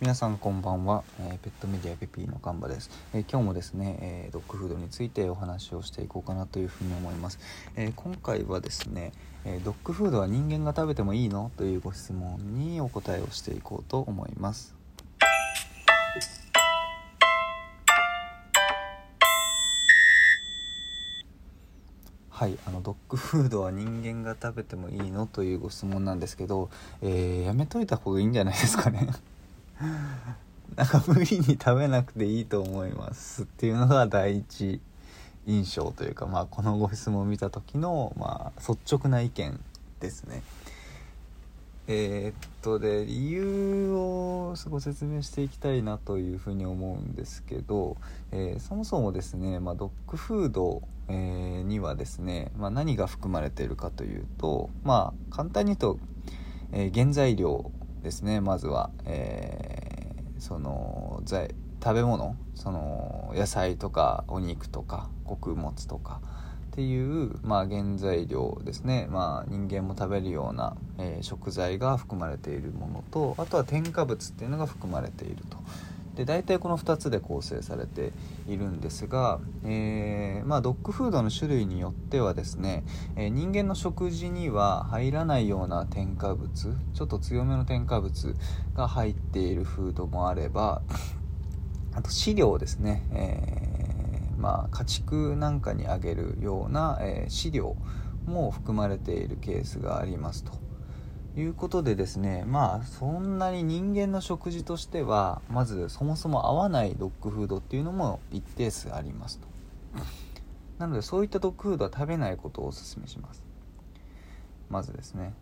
皆さんこんばんは、えー、ペットメディアペピーのカンバです、えー、今日もですね、えー、ドッグフードについてお話をしていこうかなというふうに思います、え今回はですね、えドッグフードは人間が食べてもいいの？というご質問にお答えをしていこうと思います。はいあのドッグフードは人間が食べてもいいの？というご質問なんですけど、えやめといた方がいいんじゃないですかね。なんか無理に食べなくていいと思いますっていうのが第一印象というか、まあ、このご質問を見た時の、まあ、率直な意見ですね。えー、っとで理由をご説明していきたいなというふうに思うんですけど、えー、そもそもですね、まあ、ドッグフード、えー、にはですね、まあ、何が含まれているかというとまあ簡単に言うと、え原材料ですねまずは、えー、その食べ物。その野菜とかお肉とか穀物とか。っていう、まあ、原材料ですね、まあ、人間も食べるような、えー、食材が含まれているものとあとは添加物っていうのが含まれていると。で大体この2つで構成されているんですが、えー、まあ、ドッグフードの種類によってはですね、えー、人間の食事には入らないような添加物ちょっと強めの添加物が入っているフードもあればあと飼料ですね、えー、まあ、家畜なんかにあげるような、え飼料も含まれているケースがありますと。いうことでですねまあそんなに人間の食事としてはまずそもそも合わないドッグフードっていうのも一定数ありますと。なのでそういったドッグフードは食べないことをお勧めします。まずですね。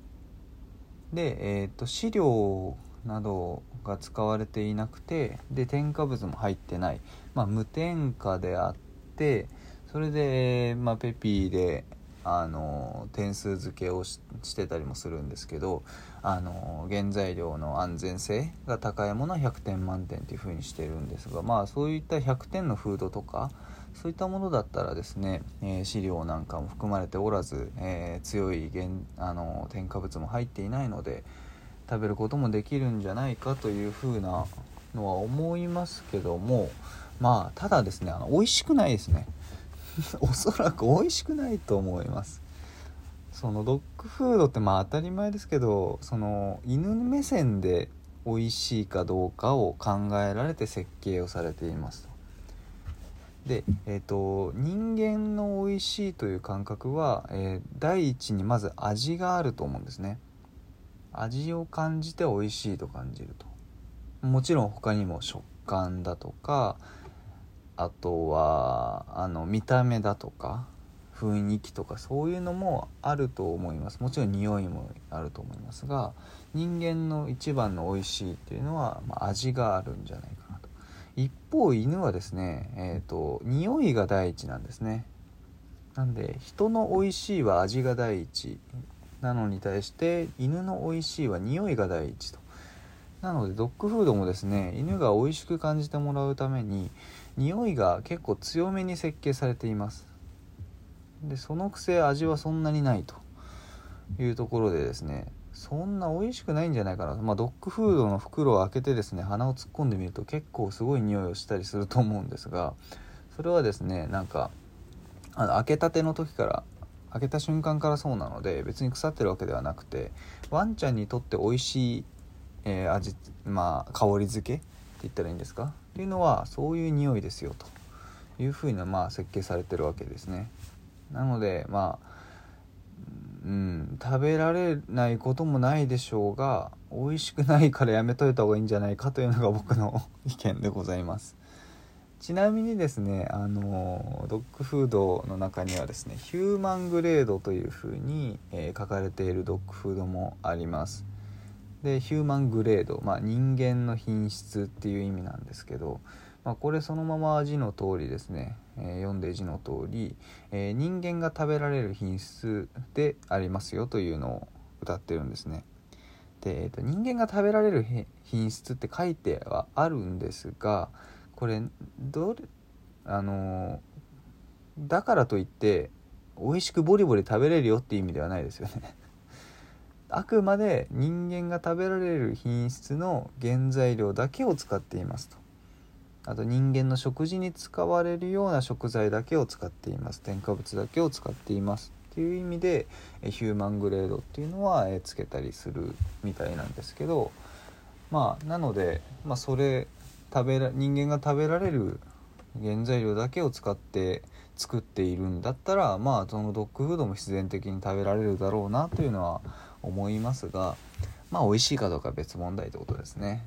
でえっ、と飼料などが使われていなくてで添加物も入ってない、まあ、無添加であってそれで、まあ、ペピーであの点数付けをしてたりもするんですけどあの原材料の安全性が高いものは100点満点っていう風にしてるんですがまあそういった100点のフードとかそういったものだったらですね、えー、飼料なんかも含まれておらず、えー、強い原あの添加物も入っていないので食べることもできるんじゃないかという風なのは思いますけどもまあただですねあの美味しくないですね。おそらく美味しくないと思います。そのドッグフードってまあ当たり前ですけどその犬目線で美味しいかどうかを考えられて設計をされていますと。で、えーと、人間の美味しいという感覚は、えー、第一にまず味があると思うんですね。味を感じて美味しいと感じると。もちろん他にも食感だとかあとはあの見た目だとか雰囲気とかそういうのもあると思います。もちろん匂いもあると思いますが人間の一番の美味しいっていうのは、まあ、味があるんじゃないかなと。一方犬はですねえっ、ー、と匂いが第一なんですね。なんで人の美味しいは味が第一なのに対して犬の美味しいは匂いが第一と。なのでドッグフードもですね犬が美味しく感じてもらうために匂いが結構強めに設計されています。でそのくせ味はそんなにないと。いうところでですねそんな美味しくないんじゃないかなまあ、ドッグフードの袋を開けてですね鼻を突っ込んでみると結構すごい匂いをしたりすると思うんですがそれはですねなんかあの開けたての時から開けた瞬間からそうなので別に腐ってるわけではなくてワンちゃんにとって美味しいえー、味まあ香り付け言ったらいいんですか？っていうのはそういう匂いですよというふうなまあ設計されてるわけですね。なのでまあうん食べられないこともないでしょうが美味しくないからやめといた方がいいんじゃないかというのが僕の意見でございます。ちなみにですねあのドッグフードの中にはですねヒューマングレードというふうに、えー、書かれているドッグフードもあります。でヒューマングレード、まあ、人間の品質っていう意味なんですけど、まあ、これそのまま字の通りですね、えー、読んで字の通り、えー、人間が食べられる品質でありますよというのを歌ってるんですね。で、えーと、人間が食べられる品質って書いてはあるんですがこれどれあのだからといって美味しくボリボリ食べれるよっていう意味ではないですよね。あくまで人間が食べられる品質の原材料だけを使っていますと。あと人間の食事に使われるような食材だけを使っています。添加物だけを使っていますっていう意味でヒューマングレードっていうのはつけたりするみたいなんですけどまあなので、まあ、それ食べら人間が食べられる原材料だけを使って作っているんだったらまあそのドッグフードも必然的に食べられるだろうなというのは思いますがまあ美味しいかどうか別問題ってことですね。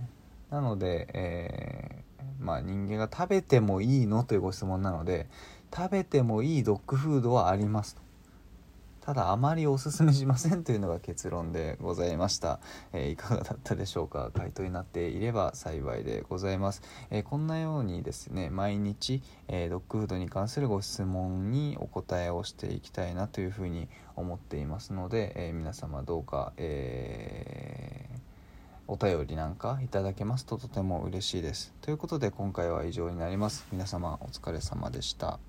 なので、えー、まあ人間が食べてもいいのというご質問なので食べてもいいドッグフードはありますと。ただあまりおすすめしませんというのが結論でございました、えー、いかがだったでしょうか？回答になっていれば幸いでございます、えー、こんなようにですね毎日、えー、ドッグフードに関するご質問にお答えをしていきたいなというふうに思っていますので、え皆様どうか、えお便りなんかいただけますととても嬉しいです。ということで今回は以上になります。皆様お疲れ様でした。